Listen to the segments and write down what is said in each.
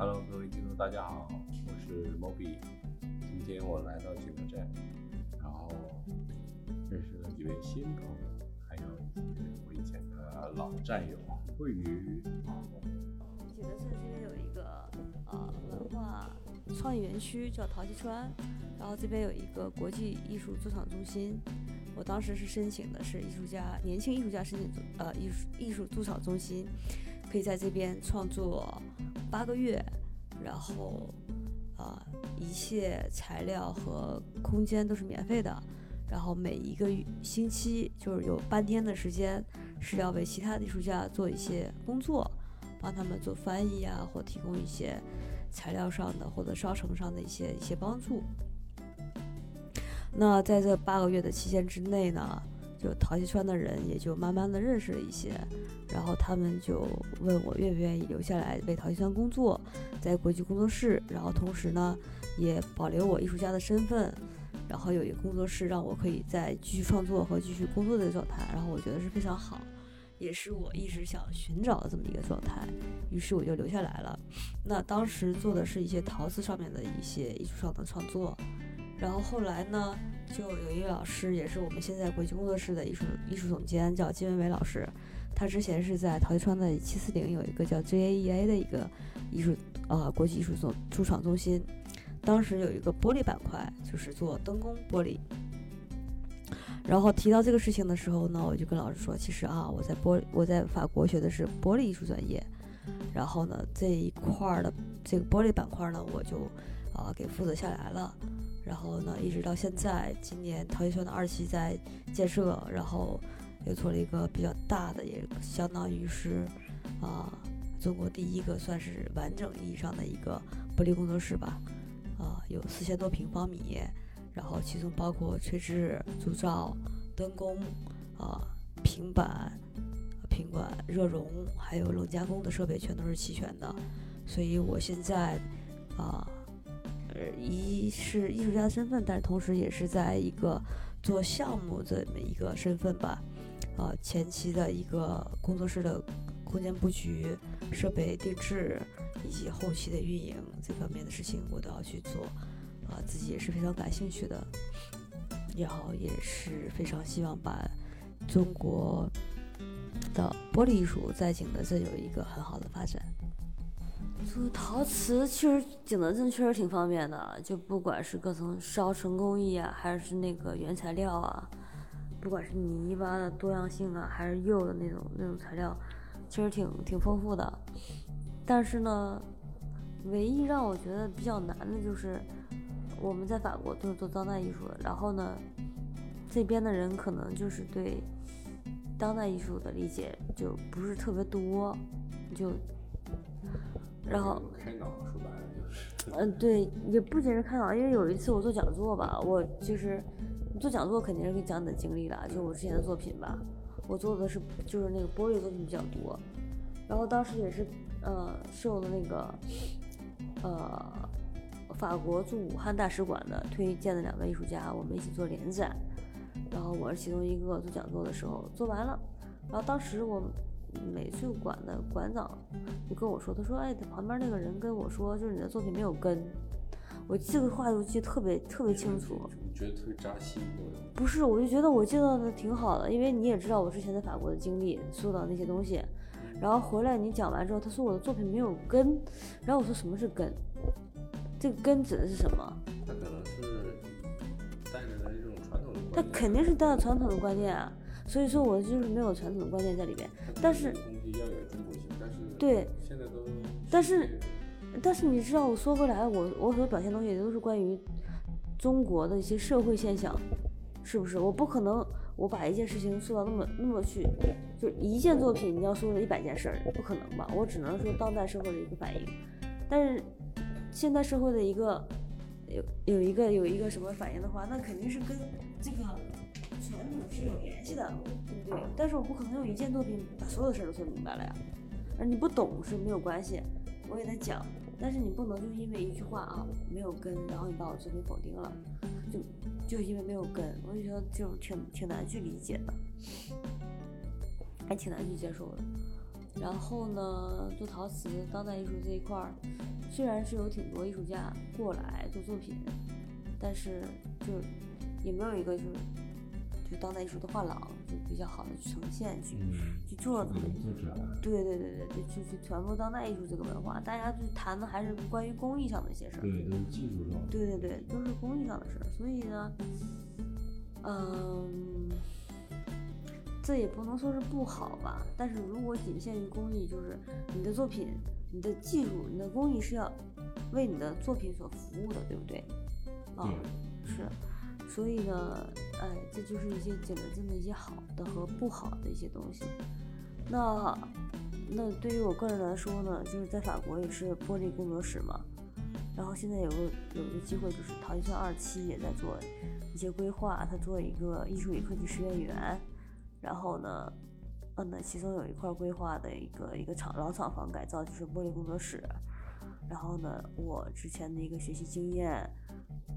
Hello，各位听众，大家好，我是 Moby。今天我来到景德镇，然后认识了几位新朋友，还有我以前的老战友。位于景德镇这边有一个呃文化创意园区，叫陶溪川，然后这边有一个国际艺术驻场中心。我当时是申请的是艺术家年轻艺术家申请呃艺术艺术驻场中心，可以在这边创作八个月，然后啊一切材料和空间都是免费的，然后每一个星期就是有半天的时间是要为其他艺术家做一些工作，帮他们做翻译啊，或提供一些材料上的或者烧成上的一些一些帮助。那在这八个月的期间之内呢，就陶溪川的人也就慢慢的认识了一些，然后他们就问我愿不愿意留下来为陶溪川工作，在国际工作室，然后同时呢也保留我艺术家的身份，然后有一个工作室让我可以在继续创作和继续工作的状态，然后我觉得是非常好，也是我一直想寻找的这么一个状态，于是我就留下来了。那当时做的是一些陶瓷上面的一些艺术上的创作。然后后来呢，就有一位老师，也是我们现在国际工作室的艺术艺术总监，叫金文伟老师。他之前是在陶艺川的七四零有一个叫 JAEA 的一个艺术呃国际艺术总驻场中心，当时有一个玻璃板块，就是做灯工玻璃。然后提到这个事情的时候呢，我就跟老师说，其实啊，我在玻我在法国学的是玻璃艺术专业，然后呢这一块的这个玻璃板块呢，我就啊给负责下来了。然后呢，一直到现在，今年陶艺圈的二期在建设，然后又做了一个比较大的，也相当于是啊，中国第一个算是完整意义上的一个玻璃工作室吧，啊，有四千多平方米，然后其中包括吹制、铸造、灯工，啊，平板、平管、热熔，还有冷加工的设备全都是齐全的，所以我现在啊。一是艺术家的身份，但是同时也是在一个做项目这么一个身份吧。啊，前期的一个工作室的空间布局、设备定制以及后期的运营这方面的事情，我都要去做。啊，自己也是非常感兴趣的，然后也是非常希望把中国的玻璃艺术在景德镇有一个很好的发展。做陶瓷其实景德镇确实挺方便的，就不管是各种烧成工艺啊，还是那个原材料啊，不管是泥巴的多样性啊，还是釉的那种那种材料，其实挺挺丰富的。但是呢，唯一让我觉得比较难的就是，我们在法国都是做当代艺术的，然后呢，这边的人可能就是对当代艺术的理解就不是特别多，就。然后开脑说白了就是，嗯，对，也不仅是开脑，因为有一次我做讲座吧，我就是做讲座肯定是给你讲你的经历的，就我之前的作品吧，我做的是就是那个玻璃作品比较多，然后当时也是呃受了那个呃法国驻武汉大使馆的推荐的两位艺术家，我们一起做连载，然后我是其中一个做讲座的时候做完了，然后当时我。美术馆的馆长就跟我说：“他说，哎，他旁边那个人跟我说，就是你的作品没有根。我这个话就记得特别特别清楚。觉得特别扎心。不是，我就觉得我介绍的挺好的，因为你也知道我之前在法国的经历，受到那些东西。然后回来你讲完之后，他说我的作品没有根。然后我说什么是根？这个根指的是什么？他可能是带着的这种传统的。他肯定是带着传统的观念啊。”所以说，我就是没有传统的观念在里边，但是对，现在都，但是，但是你知道，我说回来，我我所表现东西都是关于中国的一些社会现象，是不是？我不可能我把一件事情说到那么那么去，就一件作品你要说一百件事儿，不可能吧？我只能说当代社会的一个反应，但是现代社会的一个有有一个有一个什么反应的话，那肯定是跟这个。是有联系的，对不对？但是我不可能用一件作品把所有的事儿都说明白了呀。而你不懂是没有关系，我给他讲。但是你不能就因为一句话啊没有根，然后你把我作品否定了，就就因为没有根，我就觉得就挺挺难去理解的，还挺难去接受的。然后呢，做陶瓷、当代艺术这一块儿，虽然是有挺多艺术家过来做作品，但是就也没有一个就是就当代艺术的画廊，就比较好的去呈现去嗯，去做对对对对对，就去传播当代艺术这个文化，大家就谈的还是关于工艺上的一些事儿。对，都是技术上。对对对，都是工艺上的事儿，所以呢，嗯，这也不能说是不好吧，但是如果仅限于工艺，就是你的作品、你的技术、你的工艺是要为你的作品所服务的，对不对？啊、对，是，所以呢，哎，这就是一些景德镇的一些好的和不好的一些东西。那那对于我个人来说呢，就是在法国也是玻璃工作室嘛，然后现在有个有一个机会，就是陶艺村二期也在做一些规划，他做一个艺术与科技实验园，然后呢，嗯，那其中有一块规划的一个一个厂老厂房改造，就是玻璃工作室。然后呢，我之前的一个学习经验，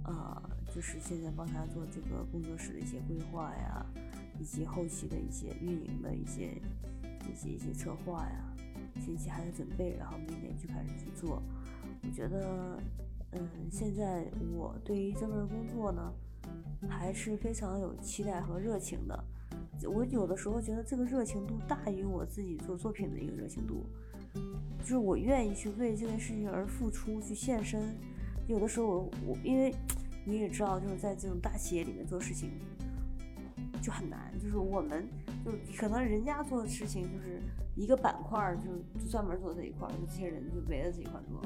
啊、就是现在帮他做这个工作室的一些规划呀，以及后期的一些运营的一些一些一些策划呀，前期还在准备，然后明年就开始去做。我觉得，嗯，现在我对于这份工作呢，还是非常有期待和热情的。我有的时候觉得这个热情度大于我自己做作品的一个热情度，就是我愿意去为这件事情而付出，去献身。有的时候我我因为你也知道，就是在这种大企业里面做事情就很难，就是我们就可能人家做的事情就是一个板块儿，就专门做这一块儿，就这些人就围着这一块儿做。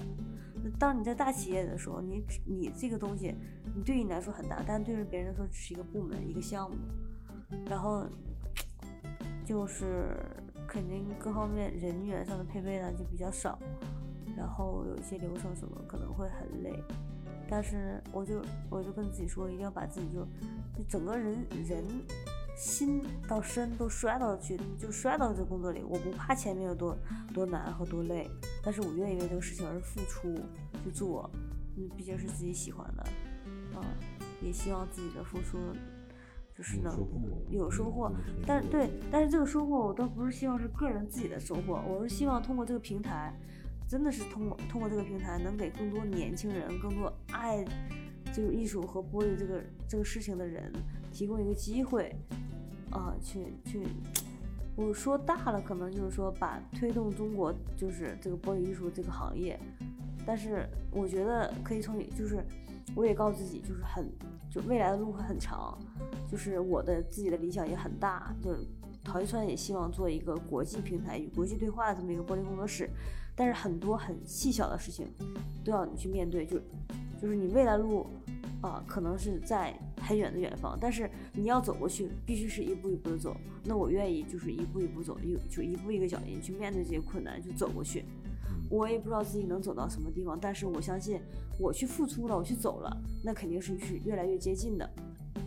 当你在大企业的时候，你你这个东西，你对你来说很大，但对于别人来说只是一个部门一个项目，然后就是肯定各方面人员上的配备呢就比较少，然后有一些流程什么可能会很累，但是我就我就跟自己说，一定要把自己就就整个人人心到身都摔到去，就摔到这工作里。我不怕前面有多多难和多累，但是我愿意为这个事情而付出去做，嗯，毕竟是自己喜欢的，啊，也希望自己的付出就是能有收获，但是对，但是这个收获我倒不是希望是个人自己的收获，我是希望通过这个平台，真的是通过通过这个平台，能给更多年轻人、更多爱就是艺术和玻璃这个这个事情的人提供一个机会，啊、去去，我说大了，可能就是说把推动中国就是这个玻璃艺术这个行业，但是我觉得可以从就是，我也告诉自己，就是很就未来的路会很长，就是我的自己的理想也很大，就是陶艺川也希望做一个国际平台与国际对话的这么一个玻璃工作室，但是很多很细小的事情都要你去面对，就就是你未来路啊、可能是在很远的远方，但是你要走过去，必须是一步一步的走。那我愿意就是一步一步走，一就一步一个脚印去面对这些困难，就走过去。我也不知道自己能走到什么地方，但是我相信我去付出了，我去走了，那肯定是是越来越接近的。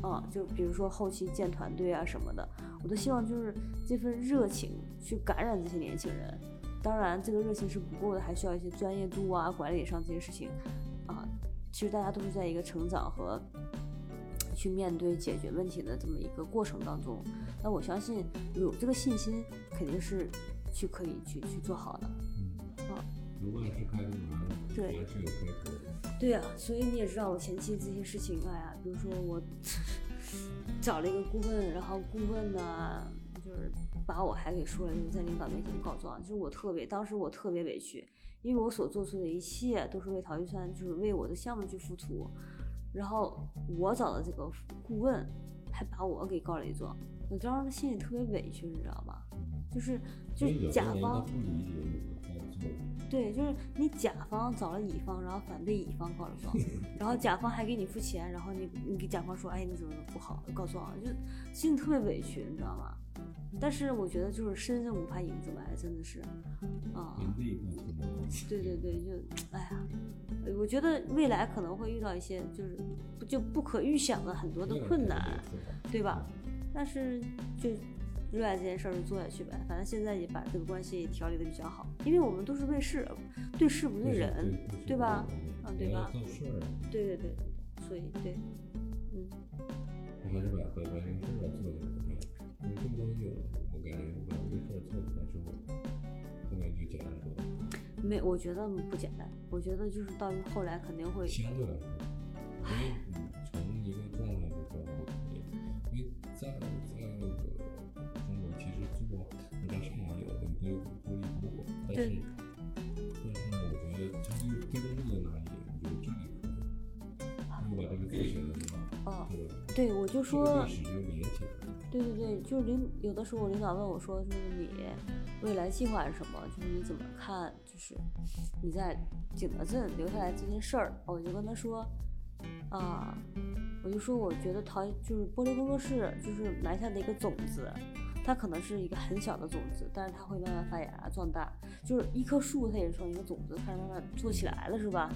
啊，就比如说后期建团队啊什么的，我都希望就是这份热情去感染这些年轻人。当然，这个热情是不够的，还需要一些专业度啊、管理上这些事情啊。其实大家都是在一个成长和去面对解决问题的这么一个过程当中。那我相信有这个信心，肯定是去可以去去做好的。嗯啊，有万事开个门，对凡事有开头。对呀、所以你也知道我前期这些事情，哎呀，比如说我 找了一个顾问，然后顾问呢，就是把我还给说了，就是在领导面前告状，就是我特别，当时我特别委屈，因为我所做出的一切都是为陶玉川，就是为我的项目去付出，然后我找的这个顾问还把我给告了一状，我当时心里特别委屈，你知道吗？就是就所以有的甲方对，就是你甲方找了乙方，然后反被乙方告了状，然后甲方还给你付钱，然后你你给甲方说，哎，你怎么不好告状，就心里特别委屈，你知道吗？但是我觉得就是身正不怕影子歪，真的是，啊、对对对，就哎呀，我觉得未来可能会遇到一些就是不就不可预想的很多的困难，对吧？但是就热爱这件事儿就做下去呗，反正现在也把这个关系调理的比较好，因为我们都是为事，对事不对人，对吧？啊，对吧？做事儿，对对对对对，所以对，嗯，我还是把把把这个事儿做的，因为这个东西我感觉把这个事儿做起来之后，没，我觉得不简单。我觉得就是到后来肯定会，相对来说，因为你从一个状态就到不同的，因为在有的都有玻璃多，但是对但是我觉得它这个跟路在哪里，我觉得这里可以，你把这个做起来的话，哦，对吧？对，我就说历，史就连起来了。对对对，就是领有的时候我领导问我说，就是你未来计划是什么？就是你怎么看？就是你在景德镇留下来这件事儿，我就跟他说，啊，我就说我觉得陶就是玻璃工作室就是埋下的一个种子，它可能是一个很小的种子，但是它会慢慢发芽壮大，就是一棵树它也是从一个种子开始慢慢做起来了，是吧？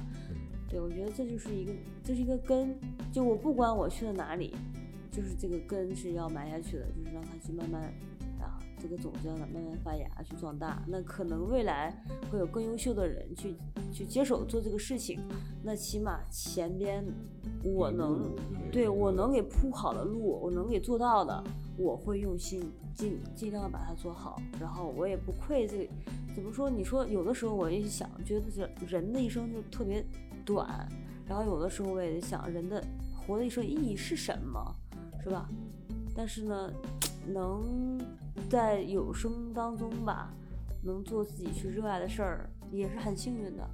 对，我觉得这就是一个，这是一个根，就我不管我去了哪里，就是这个根是要埋下去的，就是让它去慢慢啊，这个种子让它慢慢发芽去壮大。那可能未来会有更优秀的人去去接手做这个事情，那起码前边我能对我能给铺好的路，我能给做到的，我会用心尽尽量把它做好，然后我也不愧这个。怎么说？你说有的时候我也想，觉得这人的一生就特别短，然后有的时候我也想，人的活的一生意义是什么，是吧？但是呢，能在有生当中吧，能做自己去热爱的事儿，也是很幸运的，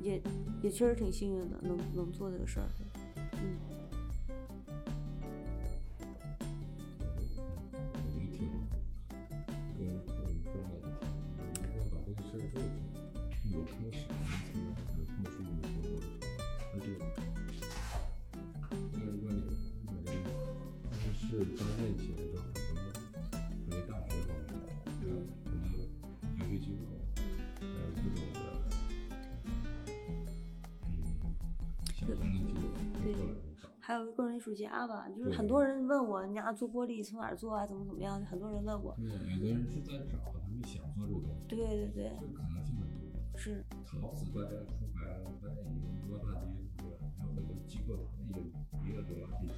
也也确实挺幸运的，能能做这个事儿。人家做玻璃从哪儿做啊？怎么怎么样？很多人问我。对，有的人是在找，他们想做这个东西，对对对，这可能性很多。是，陶瓷大家出牌了，在你们多大街对吧？有很多机构他们也也有多大地区。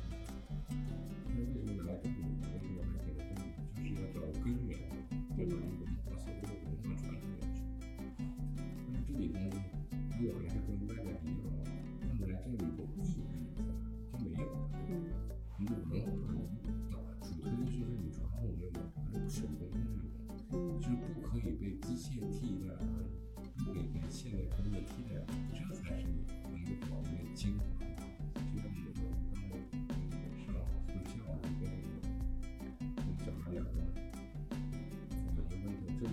那为什么来这里？这。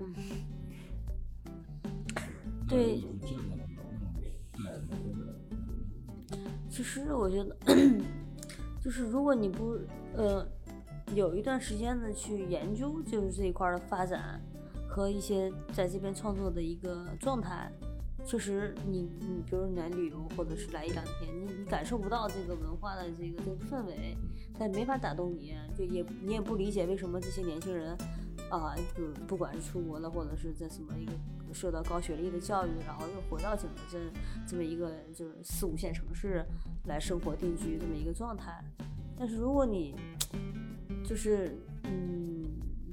嗯，对。其实我觉得，就是如果你不呃有一段时间的去研究，就是这一块的发展和一些在这边创作的一个状态，确实你你比如你来旅游或者是来一两天，感受不到这个文化的这个这个氛围，它没法打动你，就也你也不理解为什么这些年轻人啊，就不管是出国了，或者是在什么一个受到高学历的教育，然后又回到景德镇这么一个就是四五线城市来生活定居这么一个状态。但是如果你就是嗯，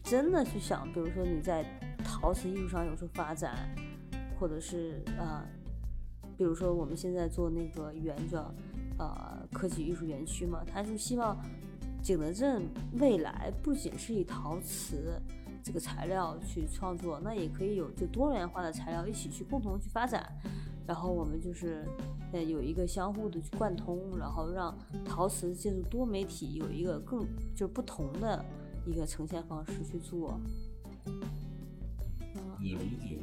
真的去想，比如说你在陶瓷艺术上有所发展，或者是啊、呃，比如说我们现在做那个园叫呃科技艺术园区嘛，他是希望景德镇未来不仅是以陶瓷这个材料去创作，那也可以有就多元化的材料一起去共同去发展。然后我们就是呃有一个相互的去贯通，然后让陶瓷借助多媒体有一个更就是不同的一个呈现方式去做。嗯我理解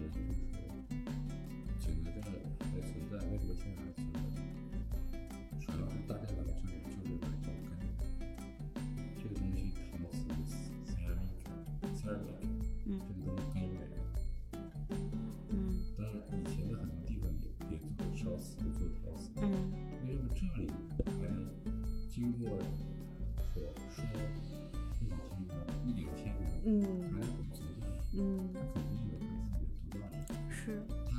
做陶瓷，嗯为什么这里还经过所说已经一两千年，嗯还能存下来？嗯，它肯定有它自己的独到。是，它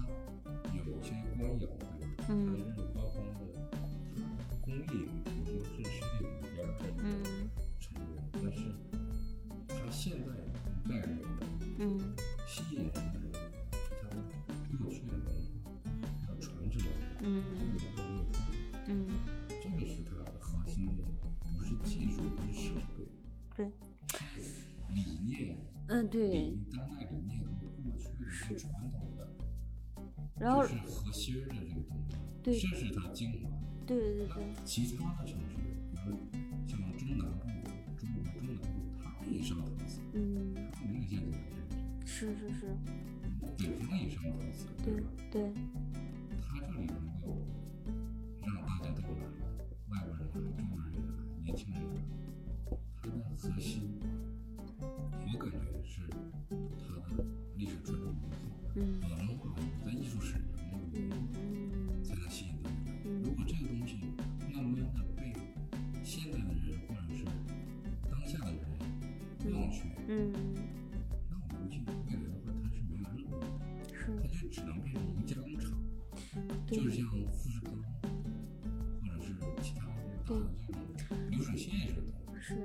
有些光影，对吧？嗯嗯对，比当代理念和过去的传统的，然后是核心的这个东西，对这是它精华。对对对。其他的城市，比如像中南部、中国中南部，它们也上档次，嗯，它没有像咱们这是是是，样，北方也上特色，对吧？对，是只能变成一个加工厂，就是像富士康或者是其他的大的这种流水线似的。是，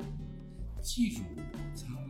技术参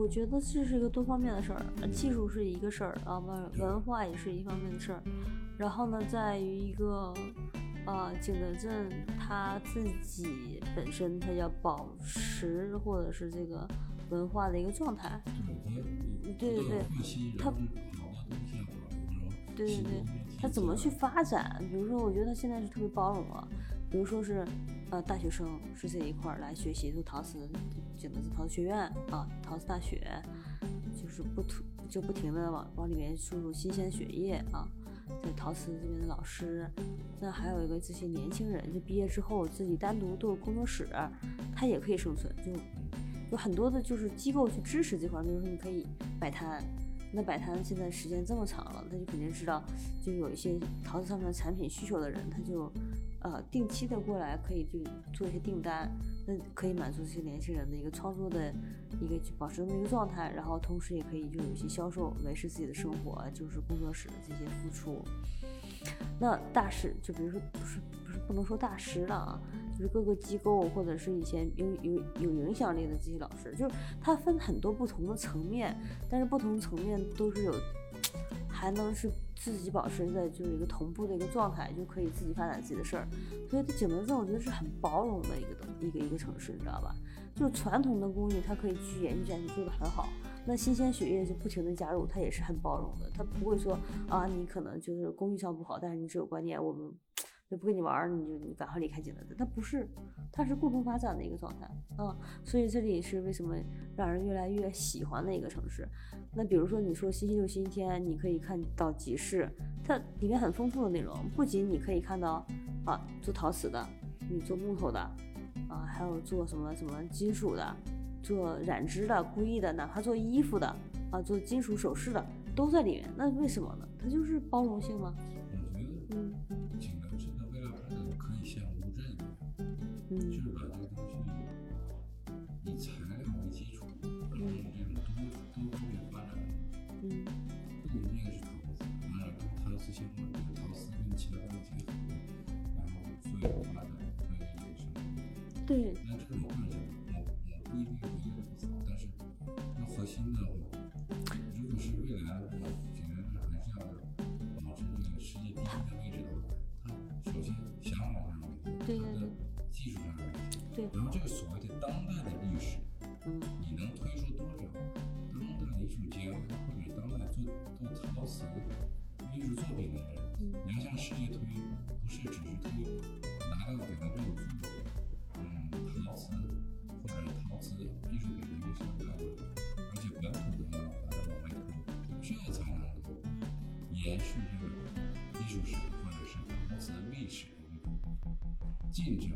我觉得这是一个多方面的事儿，呃技术是一个事儿啊，文文化也是一方面的事儿。然后呢，在于一个呃景德镇它自己本身它要保持或者是这个文化的一个状态。对，对对对换新，他然后好的东西要保留，然后对对对新的东西他怎么去发展？比如说，我觉得它现在是特别包容了。比如说是，呃，大学生是这一块儿来学习，做陶瓷，景德镇陶瓷学院啊，陶瓷大学，就是不突就不停的往往里面输入新鲜血液啊。在陶瓷这边的老师，那还有一个这些年轻人，就毕业之后自己单独做工作室，他也可以生存，就有很多的就是机构去支持这块，比如说你可以摆摊，那摆摊现在时间这么长了，他就肯定知道，就有一些陶瓷上面的产品需求的人，他就呃定期的过来，可以就做一些订单，那可以满足这些年轻人的一个创作的一个就保持这么一个状态，然后同时也可以就有一些销售，维持自己的生活，就是工作室的这些付出。那大师就比如说不是不是不能说大师了啊，就是各个机构或者是以前有有有影响力的这些老师，就是他分很多不同的层面，但是不同层面都是有，还能是自己保持在就是一个同步的一个状态，就可以自己发展自己的事儿。所以景德镇我觉得是很包容的一个东一个一个城市，你知道吧？就是传统的工艺它可以去延续下去，做得很好。那新鲜血液就不停的加入，它也是很包容的，它不会说啊，你可能就是工艺上不好，但是你只有观念，我们就不跟你玩，你就你赶快离开景德镇。它不是，它是共同发展的一个状态啊，所以这里是为什么让人越来越喜欢的一个城市。那比如说你说星期六、星期天，你可以看到集市，它里面很丰富的内容，不仅你可以看到啊做陶瓷的，你做木头的，啊还有做什么什么金属的。做染织的、工艺的，哪怕做衣服的啊，做金属首饰的，都在里面。那为什么呢？它就是包容性吗。那核心的，如果是未来的话，景德镇还是要保持这个世界第一的位置的话，它首先想法上有问题，对对对技术上有问题，对然后这个所谓的当代的历史，嗯。你能推出多少当代艺术家或者当代做做陶瓷艺术作品的人，嗯你要向世界推，不是只是推拿到景德镇做嗯陶瓷或者陶瓷艺术品的一个小概念，而且本土的要把它往外推，这才能够延续这个艺术史或者是陶瓷历史的一种进程，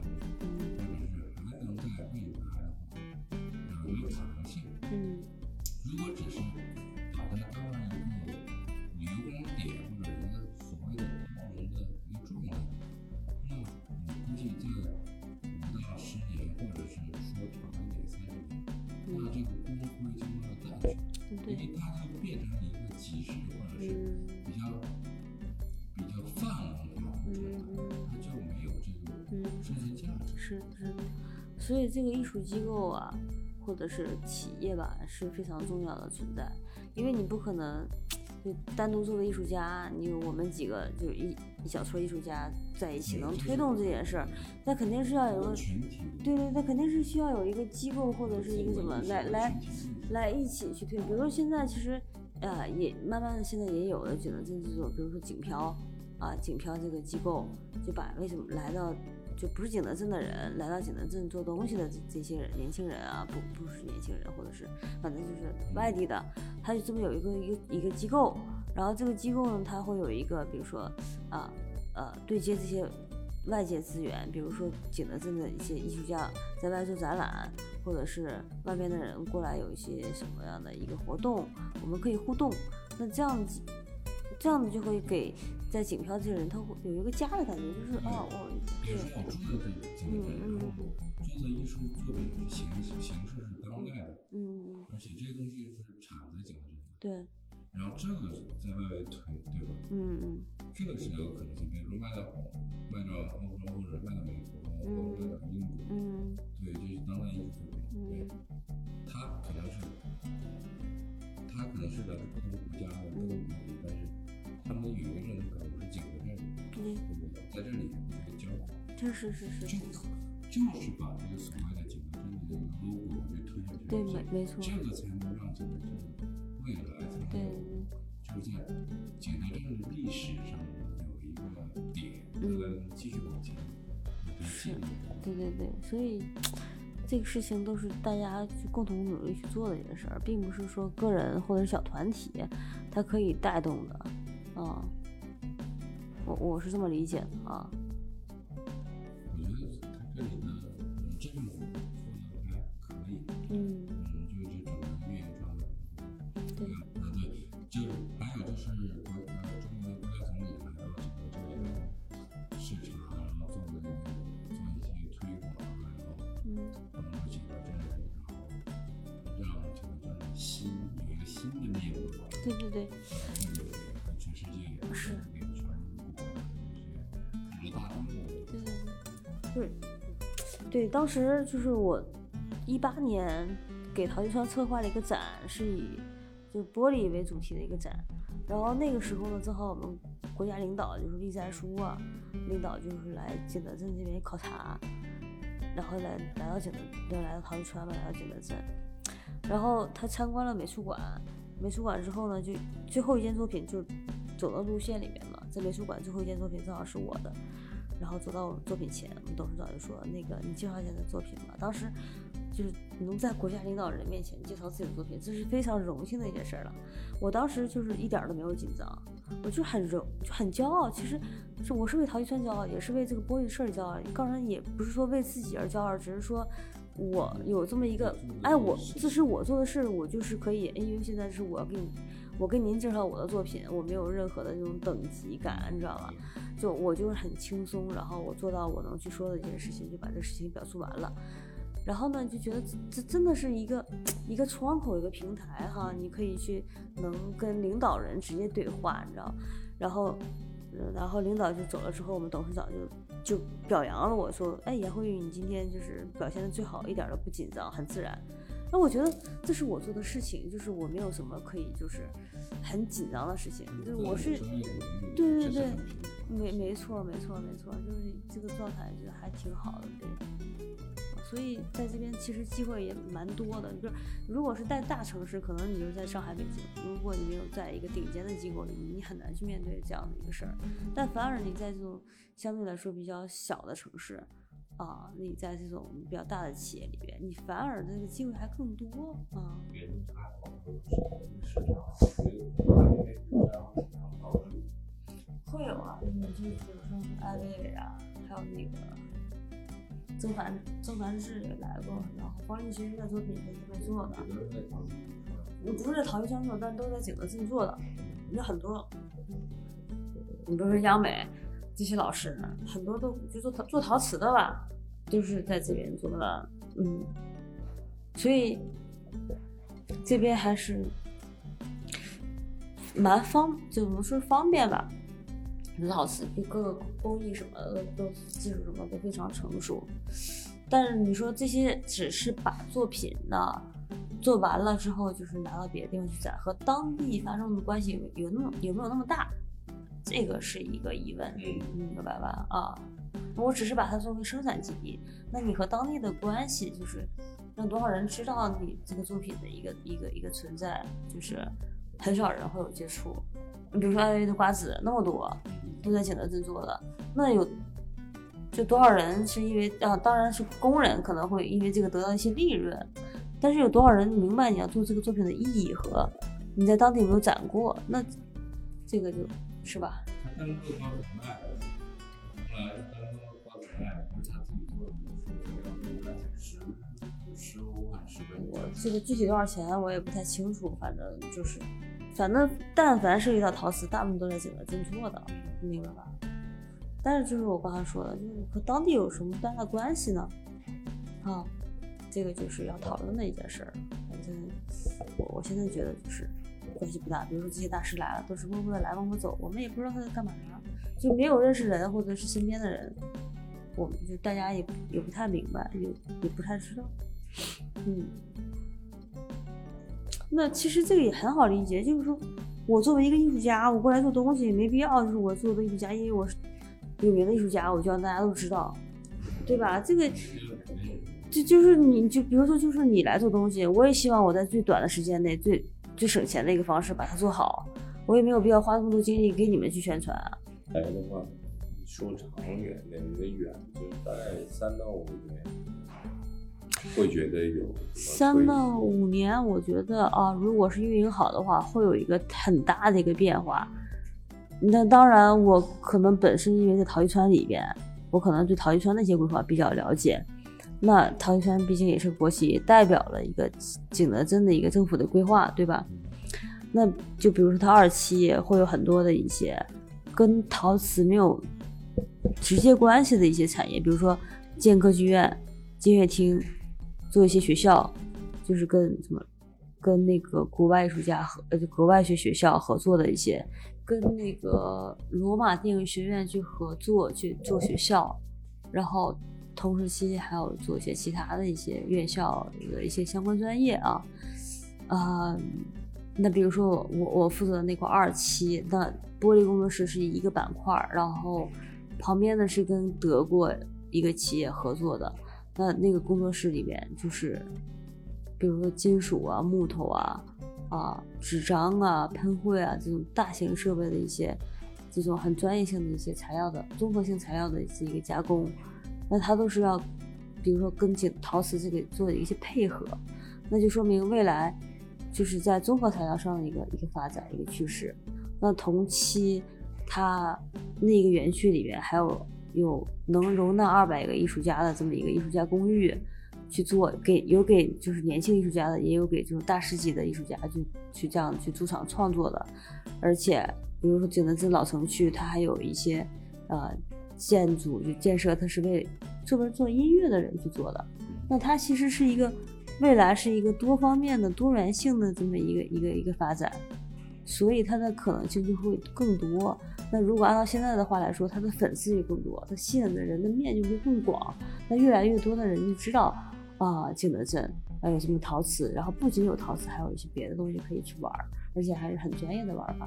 是是，所以这个艺术机构啊，或者是企业吧，是非常重要的存在，因为你不可能就单独作为艺术家，你我们几个就是一一小撮艺术家在一起能推动这件事儿，那肯定是要有个对对，那肯定是需要有一个机构或者是一个什么来来来一起去推。比如说现在其实，呃，也慢慢的现在也有了景德镇制作，比如说景漂啊，景漂这个机构就把为什么来到就不是景德镇的人来到景德镇做东西的这这些人年轻人啊，不不是年轻人，或者是反正就是外地的，他就这么有一个一个一个机构，然后这个机构呢，它会有一个比如说啊呃对接这些。外界资源，比如说景德镇的一些艺术家在外做展览，或者是外边的人过来有一些什么样的一个活动，我们可以互动。那这样子，这样子就会给在景漂这些人，他会有一个家的感觉，就是啊，我比如说我住的这景德镇，然后做的艺术作品是形式形式是当代的，嗯，而且这些东西是产在景德镇的，对，然后这个在外围推，对吧？嗯嗯。这个是有可能性，比如说卖到卖到欧洲或者卖到美国，或者卖到英国，嗯。对，这是当代艺术作品，对嗯，它可能是它可能是来自不同国家的不同语言，但是他们的语言上可能不是景德镇人，对，对不对？在这里这个交往。这是是是，就就是把这个所谓的景德镇的这个 logo 给推下去，对，没没错，这个才能让景德镇未来才有，就是在景德镇的历史上有一个点，嗯继续往前是。对对对，所以这个事情都是大家去共同努力去做的一件事儿，并不是说个人或者小团体它可以带动的，啊，我我是这么理解的啊，当时就是我一八年给陶艺川策划了一个展，是以就玻璃为主题的一个展。然后那个时候呢，正好我们国家领导就是栗战书啊，领导就是来景德镇这边考察，然后来来到景德，就来到陶艺川嘛，来到景德镇，然后他参观了美术馆，美术馆之后呢，就最后一件作品就走到路线里面嘛，在美术馆最后一件作品正好是我的，然后走到我们作品前，我们董事长就说：“那个，你介绍一下你的作品吧。”当时就是能在国家领导人面前介绍自己的作品，这是非常荣幸的一件事儿了。我当时就是一点儿都没有紧张，我就很荣，就很骄傲。其实是我是为陶艺川骄傲，也是为这个玻璃事儿骄傲。当然也不是说为自己而骄傲，只是说我有这么一个，哎，我这是我做的事，我就是可以，因为现在是我要给你，我跟您介绍我的作品，我没有任何的这种等级感，你知道吧？就我就是很轻松，然后我做到我能去说的这件事情，就把这事情表述完了。然后呢，就觉得这这真的是一个一个窗口，一个平台哈，你可以去能跟领导人直接对话，你知道？然后，呃然后领导就走了之后，我们董事长就就表扬了我说：“哎，杨慧玉，你今天就是表现的最好，一点都不紧张，很自然。”那我觉得这是我做的事情，就是我没有什么可以就是很紧张的事情，就是我是对对对没没错，没错，没错，就是这个状态，就还挺好的，对。所以在这边其实机会也蛮多的，就是如果是在大城市，可能你就是在上海、北京；如果你没有在一个顶尖的机构里，你很难去面对这样的一个事儿。但反而你在这种相对来说比较小的城市，啊，你在这种比较大的企业里边，你反而这个机会还更多啊。会有啊，你就比如说艾薇薇啊，还有那个曾凡曾凡志也来过，然后方力鑫的作品在做的，有的在考虑我不是在陶艺圈做，但都在景德镇做的，有很多，你比如说央美这些老师，很多都就做陶做陶瓷的吧，都是在这边做的，嗯，所以这边还是蛮方，怎么说方便吧？陶瓷就各个工艺什么的都技术什么都非常成熟，但是你说这些只是把作品呢做完了之后，就是拿到别的地方去展，和当地发生的关系有有那么有没有那么大？这个是一个疑问，嗯明白吧？啊，我只是把它作为生产基地，那你和当地的关系就是让多少人知道你这个作品的一个一个一个存在，就是很少人会有接触。你比如说艾薇的瓜子那么多。都在景德镇做的，那有就多少人是因为啊？当然是工人可能会因为这个得到一些利润，但是有多少人明白你要做这个作品的意义和你在当地有没有展过？那这个就是吧？单个瓜子卖，后来单个瓜子卖，不是他自己做的，十十五还是十我这个具体多少钱我也不太清楚，反正就是。反正但凡涉及到陶瓷，大部分都在景德镇做的，明白吧？但是就是我刚才说的，就是和当地有什么大的关系呢？啊，这个就是要讨论的一件事儿。反正我我现在觉得就是关系不大。比如说这些大师来了，都是默默的来，默默走，我们也不知道他在干嘛，就没有认识人或者是身边的人，我们就大家也也不太明白，也也不太知道，嗯。那其实这个也很好理解，就是说我作为一个艺术家，我过来做东西没必要，就是我作为艺术家，因为我是有名的艺术家，我就让大家都知道，对吧？这个就就是你就比如说，就是你来做东西，我也希望我在最短的时间内最最省钱的一个方式把它做好，我也没有必要花那么多精力给你们去宣传啊。来的话，说长远的，你的远就大概三到五年。会觉得有三到五年，我觉得啊，如果是运营好的话，会有一个很大的一个变化。那当然，我可能本身因为在陶艺村里边，我可能对陶艺村那些规划比较了解。那陶艺村毕竟也是国企，代表了一个景德镇的一个政府的规划，对吧？那就比如说它二期会有很多的一些跟陶瓷没有直接关系的一些产业，比如说建歌剧院、金乐厅。做一些学校，就是跟什么，跟那个国外艺术家和呃国外学学校合作的一些，跟那个罗马电影学院去合作去做学校，然后同时期还有做一些其他的一些院校的一些相关专业啊，啊，那比如说我我负责那块二期，那玻璃工作室是一个板块，然后旁边呢是跟德国一个企业合作的。那那个工作室里面就是，比如说金属啊、木头啊、啊纸张啊、喷绘啊这种大型设备的一些，这种很专业性的一些材料的综合性材料的这个加工，那它都是要，比如说跟景陶瓷这个做的一些配合，那就说明未来就是在综合材料上的一个一个发展一个趋势。那同期它那个园区里面还有。有能容纳二百个艺术家的这么一个艺术家公寓，去做给有给就是年轻艺术家的，也有给这种大师级的艺术家就去这样去驻场创作的。而且比如说景德镇老城区，它还有一些呃建筑就建设，它是为专门做音乐的人去做的。那它其实是一个未来是一个多方面的多元性的这么一个一个一个发展，所以它的可能性就会更多。那如果按照现在的话来说，他的粉丝也更多，他吸引的人的面就会更广。那越来越多的人就知道啊，景德镇还有什么陶瓷，然后不仅有陶瓷，还有一些别的东西可以去玩，而且还是很专业的玩法。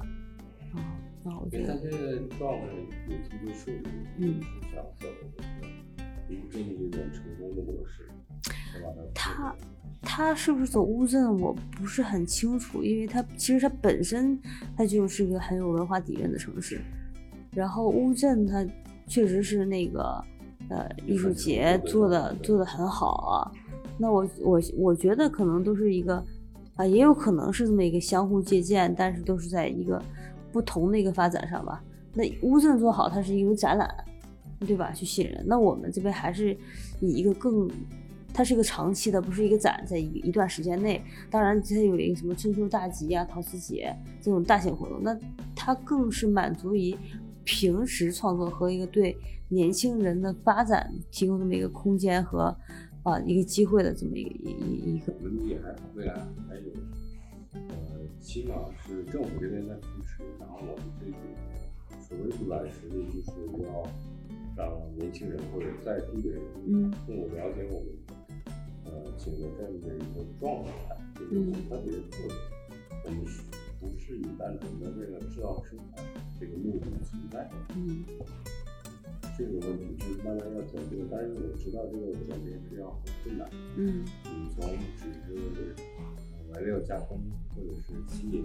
啊，那我觉得。他现在状态有提出数据，嗯，想走乌镇这种成功的模式，他他是不是走乌镇，我不是很清楚，因为他其实他本身他就是一个很有文化底蕴的城市。然后乌镇它确实是那个呃艺术节做的做的很好啊，那我我我觉得可能都是一个啊，也有可能是这么一个相互借鉴，但是都是在一个不同的一个发展上吧。那乌镇做好，它是因为展览，对吧？去吸引人。那我们这边还是以一个更，它是一个长期的，不是一个展，在一一段时间内。当然它有一个什么春秋大集啊、陶瓷节这种大型活动，那它更是满足于。平时创作和一个对年轻人的发展提供这么一个空间和啊一个机会的这么一个一一一个。我们也还未来还有呃起码是政府这边在扶持，然后我们这个所谓的软实力就是要让年轻人或者在地的人嗯更了解我们呃景德镇的一个状态，也就是我们特别的特点。我们是不是以单纯的为了制造生产这个目的存在的？嗯这个问题就是慢慢要转变，但是我知道这个转变是要很困难。嗯你从只是呃原料加工，或者是吸引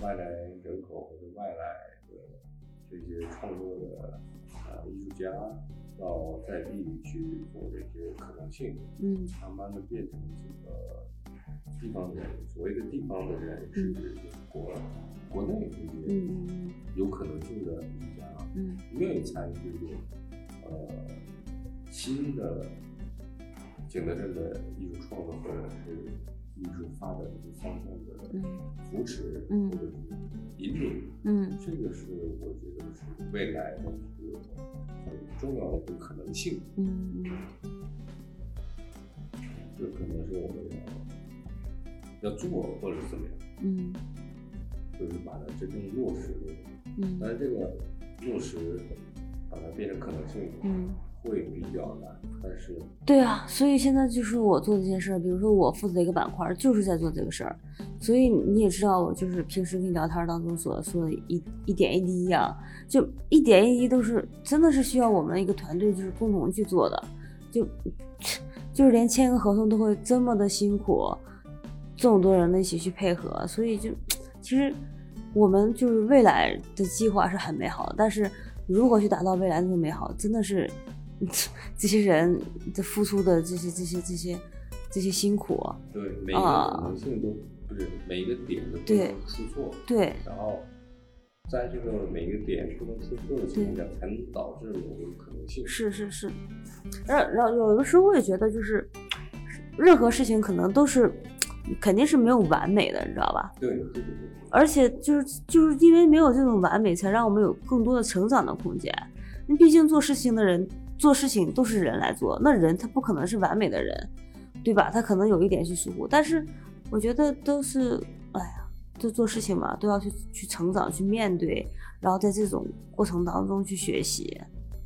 外来人口或者外来的这些创作的呃艺术家到在地里去做这些可能性，嗯慢慢的变成这个地方的人，所谓的地方的人是指国国内这些嗯有可能性的艺术家愿意参与这种呃新的景德镇的艺术创作或者是艺术发展的方向的嗯扶持嗯或者是引领，嗯。这个是我觉得是未来的一个很重要的一个可能性。嗯。这可能是我们要要做或者是怎么样，嗯就是把它真正落实的。嗯但是这个落实把它变成可能性，嗯。会比较难，但是对啊，所以现在就是我做这件事儿，比如说我负责一个板块儿，就是在做这个事儿，所以你也知道，我就是平时跟你聊天儿当中所说的一一点一滴呀、就一点一滴都是真的是需要我们一个团队就是共同去做的，就 就是连签个合同都会这么的辛苦，这么多人的一起去配合，所以就 其实我们就是未来的计划是很美好的，但是如何去达到未来那么美好，真的是。这些人的付出的这些这些这些这些辛苦，对每一个啊可能性都不是每一个点都不对能出错，对然后在这个每一个点不能出错的情况下，才能导致某个可能性。是是是，然然后有的时候我也觉得就是，任何事情可能都是肯定是没有完美的，你知道吧？对对对对，而且就是就是因为没有这种完美，才让我们有更多的成长的空间。你毕竟做事情的人做事情都是人来做，那人他不可能是完美的人，对吧？他可能有一点去疏忽，但是我觉得都是，哎呀，就做事情嘛，都要去去成长，去面对，然后在这种过程当中去学习，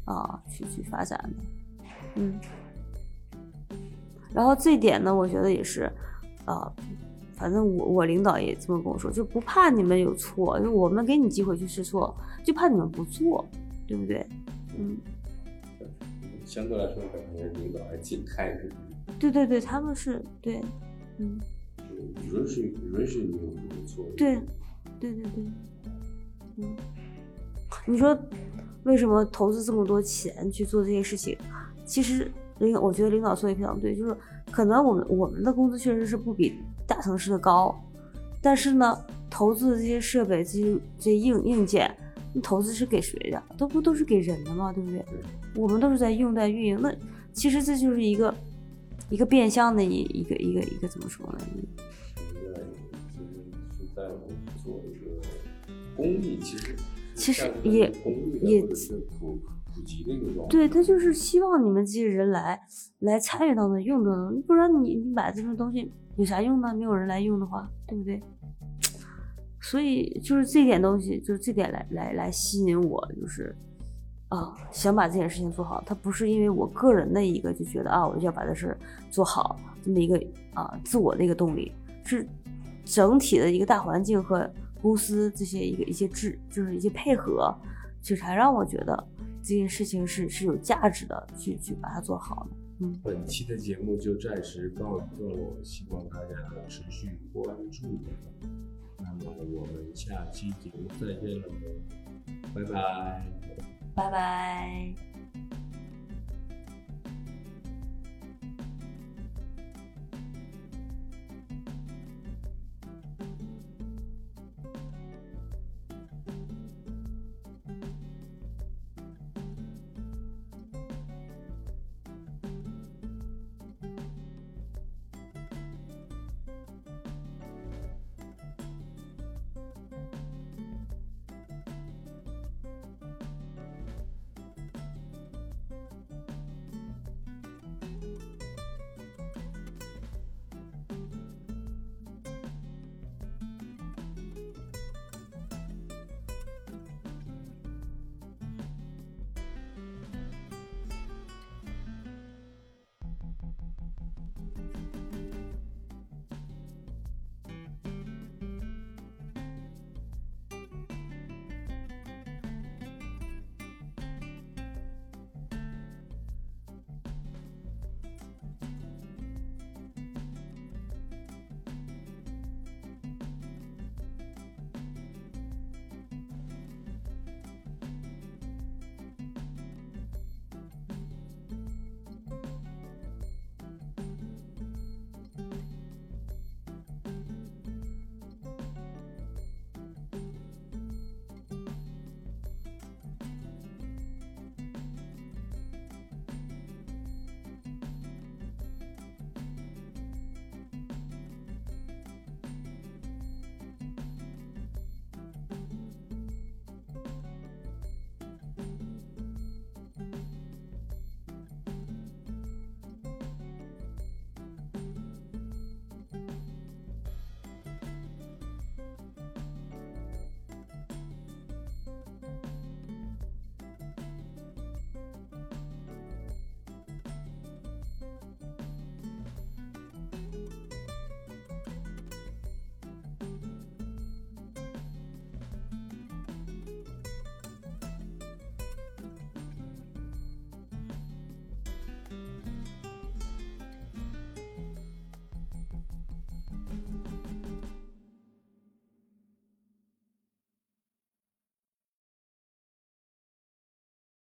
啊，去去发展的，嗯。然后这一点呢，我觉得也是，啊，反正我我领导也这么跟我说，就不怕你们有错，就我们给你机会去试错，就怕你们不做，对不对？嗯，相对来说，感觉领导还挺开明，对对对，他们是对，嗯，就允许允许你有。对，对对对，嗯，你说为什么投资这么多钱去做这些事情？其实领我觉得领导说的非常对，就是可能我们我们的工资确实是不比大城市的高，但是呢，投资的这些设备、这些这些硬硬件，那投资是给谁的？都不都是给人的吗？对不对？我们都是在用在运营，那其实这就是一个一个变相的一一个一个一个怎么说呢？是在其实是在做一个公益，其实其实也也普及的一个状态。对他就是希望你们这些人来来参与到那用的，不然你你买这种东西有啥用呢？没有人来用的话，对不对？所以就是这点东西，就是这点来来来吸引我，就是啊，想把这件事情做好。它不是因为我个人的一个就觉得啊，我就要把这事做好这么一个啊自我的一个动力，是整体的一个大环境和公司这些一个一些制，就是一些配合，就才让我觉得这件事情是是有价值的，去去把它做好的。嗯，本期的节目就暂时告一段落，希望大家持续关注我。那么我们下期节目再见了，拜拜。拜拜。